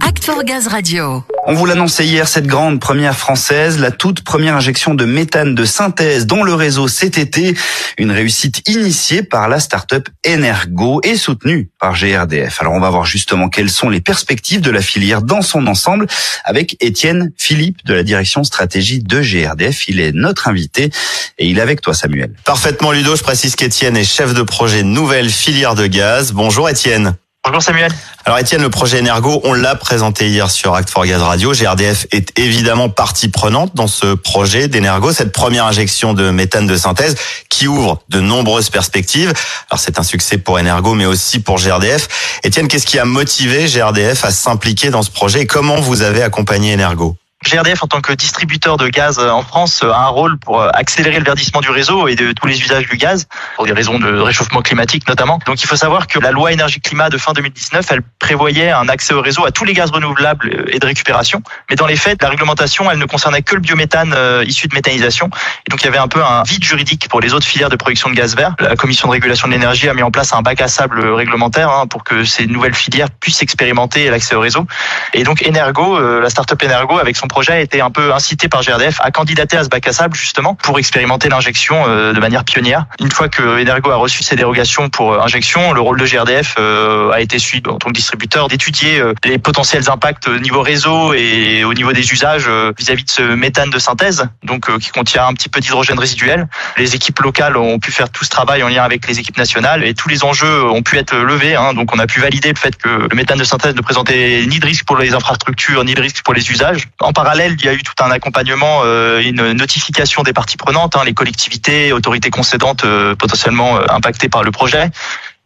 Act for Gaz Radio. On vous l'annonçait hier, cette grande première française, la toute première injection de méthane de synthèse dans le réseau cet été, une réussite initiée par la start-up Energo et soutenue par GRDF. Alors on va voir justement quelles sont les perspectives de la filière dans son ensemble avec Étienne Philippe de la direction stratégie de GRDF. Il est notre invité et il est avec toi Samuel. Parfaitement Ludo, je précise qu'Étienne est chef de projet nouvelle filière de gaz. Bonjour Étienne. Bonjour Samuel. Alors Étienne, le projet Energo, on l'a présenté hier sur Act for Gaz Radio. GRDF est évidemment partie prenante dans ce projet d'Energo, cette première injection de méthane de synthèse qui ouvre de nombreuses perspectives. Alors c'est un succès pour Energo, mais aussi pour GRDF. Étienne, qu'est-ce qui a motivé GRDF à s'impliquer dans ce projet et comment vous avez accompagné Energo? GRDF, en tant que distributeur de gaz en France, a un rôle pour accélérer le verdissement du réseau et de tous les usages du gaz, pour des raisons de réchauffement climatique notamment. Donc il faut savoir que la loi énergie-climat de fin 2019, elle prévoyait un accès au réseau à tous les gaz renouvelables et de récupération. Mais dans les faits, la réglementation, elle ne concernait que le biométhane euh, issu de méthanisation. Et donc il y avait un peu un vide juridique pour les autres filières de production de gaz vert. La Commission de régulation de l'énergie a mis en place un bac à sable réglementaire hein, pour que ces nouvelles filières puissent expérimenter l'accès au réseau. Et donc Energo, euh, la start-up Energo, avec son projet a été un peu incité par GRDF à candidater à ce bac à sable justement pour expérimenter l'injection euh, de manière pionnière. Une fois que Energo a reçu ses dérogations pour euh, injection, le rôle de GRDF euh, a été celui en tant que distributeur d'étudier les potentiels impacts au niveau réseau et au niveau des usages vis-à-vis de ce méthane de synthèse, donc qui contient un petit peu d'hydrogène résiduel. Les équipes locales ont pu faire tout ce travail en lien avec les équipes nationales et tous les enjeux ont pu être levés. Hein, donc on a pu valider le fait que le méthane de synthèse ne présentait ni de risque pour les infrastructures ni de risque pour les usages. En parallèle, il y a eu tout un accompagnement, euh, une notification des parties prenantes, hein, les collectivités, autorités concédantes euh, potentiellement euh, impactées par le projet.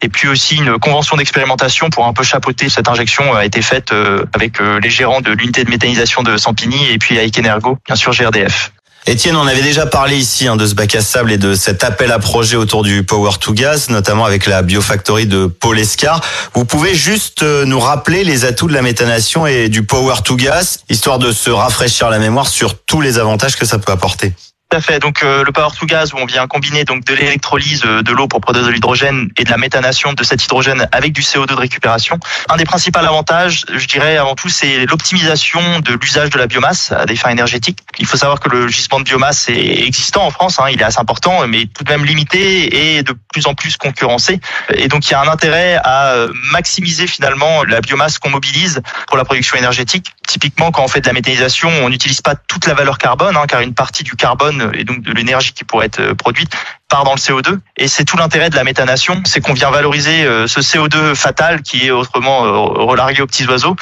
Et puis aussi une convention d'expérimentation pour un peu chapeauter cette injection a été faite avec les gérants de l'unité de méthanisation de Sampigny et puis avec Energo, bien sûr GRDF. Étienne, on avait déjà parlé ici hein, de ce bac à sable et de cet appel à projet autour du Power to Gas, notamment avec la Biofactory de Paul Escar. Vous pouvez juste euh, nous rappeler les atouts de la méthanation et du Power to Gas, histoire de se rafraîchir la mémoire sur tous les avantages que ça peut apporter. Tout à fait. Donc euh, le power to gas où on vient combiner donc de l'électrolyse euh, de l'eau pour produire de l'hydrogène et de la méthanation de cet hydrogène avec du CO2 de récupération. Un des principaux avantages, je dirais avant tout, c'est l'optimisation de l'usage de la biomasse à des fins énergétiques. Il faut savoir que le gisement de biomasse est existant en France, hein, il est assez important, mais tout de même limité et de plus en plus concurrencé. Et donc il y a un intérêt à euh, maximiser finalement la biomasse qu'on mobilise pour la production énergétique. Typiquement, quand on fait de la méthanisation, on n'utilise pas toute la valeur carbone, hein, car une partie du carbone et donc de l'énergie qui pourrait être euh, produite part dans le CO2. Et c'est tout l'intérêt de la méthanation, c'est qu'on vient valoriser euh, ce CO2 fatal qui est autrement euh, relargué aux petits oiseaux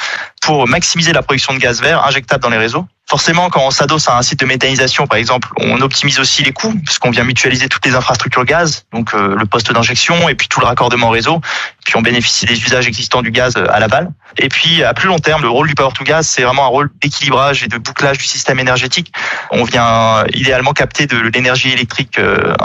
pour maximiser la production de gaz vert injectable dans les réseaux. Forcément, quand on s'adosse à un site de méthanisation, par exemple, on optimise aussi les coûts, parce qu'on vient mutualiser toutes les infrastructures gaz, donc le poste d'injection et puis tout le raccordement réseau, puis on bénéficie des usages existants du gaz à la balle. Et puis, à plus long terme, le rôle du Power to Gas, c'est vraiment un rôle d'équilibrage et de bouclage du système énergétique. On vient idéalement capter de l'énergie électrique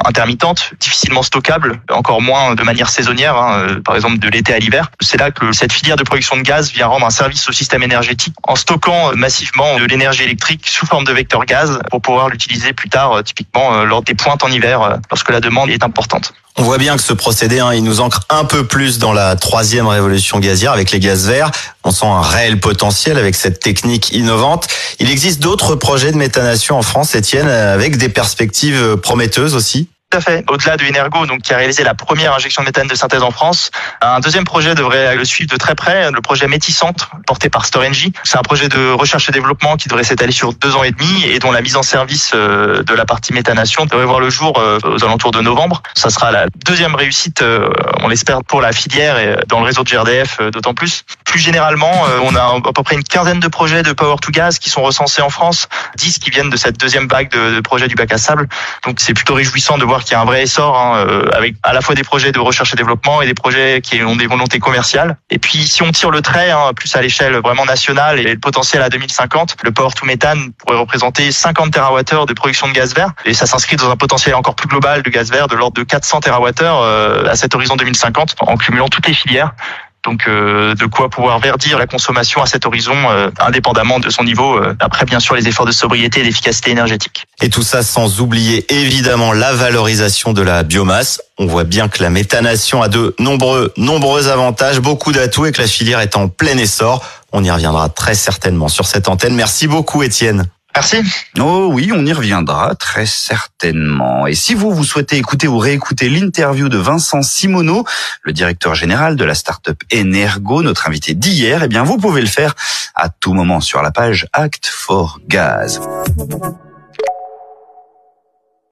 intermittente, difficilement stockable, encore moins de manière saisonnière, hein, par exemple de l'été à l'hiver. C'est là que cette filière de production de gaz vient rendre un service au système énergétique en stockant massivement de l'énergie électrique sous forme de vecteur gaz pour pouvoir l'utiliser plus tard, typiquement lors des pointes en hiver, lorsque la demande est importante. On voit bien que ce procédé, hein, il nous ancre un peu plus dans la troisième révolution gazière avec les gaz verts. On sent un réel potentiel avec cette technique innovante. Il existe d'autres projets de méthanation en France, Étienne, avec des perspectives prometteuses aussi fait. Au-delà de Energo, donc qui a réalisé la première injection de méthane de synthèse en France, un deuxième projet devrait le suivre de très près, le projet Méticentre, porté par Storengy. C'est un projet de recherche et développement qui devrait s'étaler sur deux ans et demi et dont la mise en service de la partie méthanation devrait voir le jour aux alentours de novembre. Ça sera la deuxième réussite, on l'espère, pour la filière et dans le réseau de GRDF d'autant plus. Plus généralement, on a à peu près une quinzaine de projets de Power to Gas qui sont recensés en France, 10 qui viennent de cette deuxième vague de, projets du bac à sable. Donc c'est plutôt réjouissant de voir qu'il y a un vrai essor hein, euh, avec à la fois des projets de recherche et développement et des projets qui ont des volontés commerciales. Et puis si on tire le trait hein, plus à l'échelle vraiment nationale et le potentiel à 2050, le port to méthane pourrait représenter 50 TWh de production de gaz vert et ça s'inscrit dans un potentiel encore plus global de gaz vert de l'ordre de 400 TWh euh, à cet horizon 2050 en cumulant toutes les filières Donc de quoi pouvoir verdir la consommation à cet horizon, indépendamment de son niveau. après, bien sûr, les efforts de sobriété et d'efficacité énergétique. Et tout ça sans oublier évidemment la valorisation de la biomasse. On voit bien que la méthanation a de nombreux, nombreux avantages, beaucoup d'atouts et que la filière est en plein essor. On y reviendra très certainement sur cette antenne. Merci beaucoup Étienne. Merci. Oh oui, on y reviendra très certainement. Et si vous, vous souhaitez écouter ou réécouter l'interview de Vincent Simoneau, le directeur général de la start-up Energo, notre invité d'hier, eh bien, vous pouvez le faire à tout moment sur la page Act for Gaz.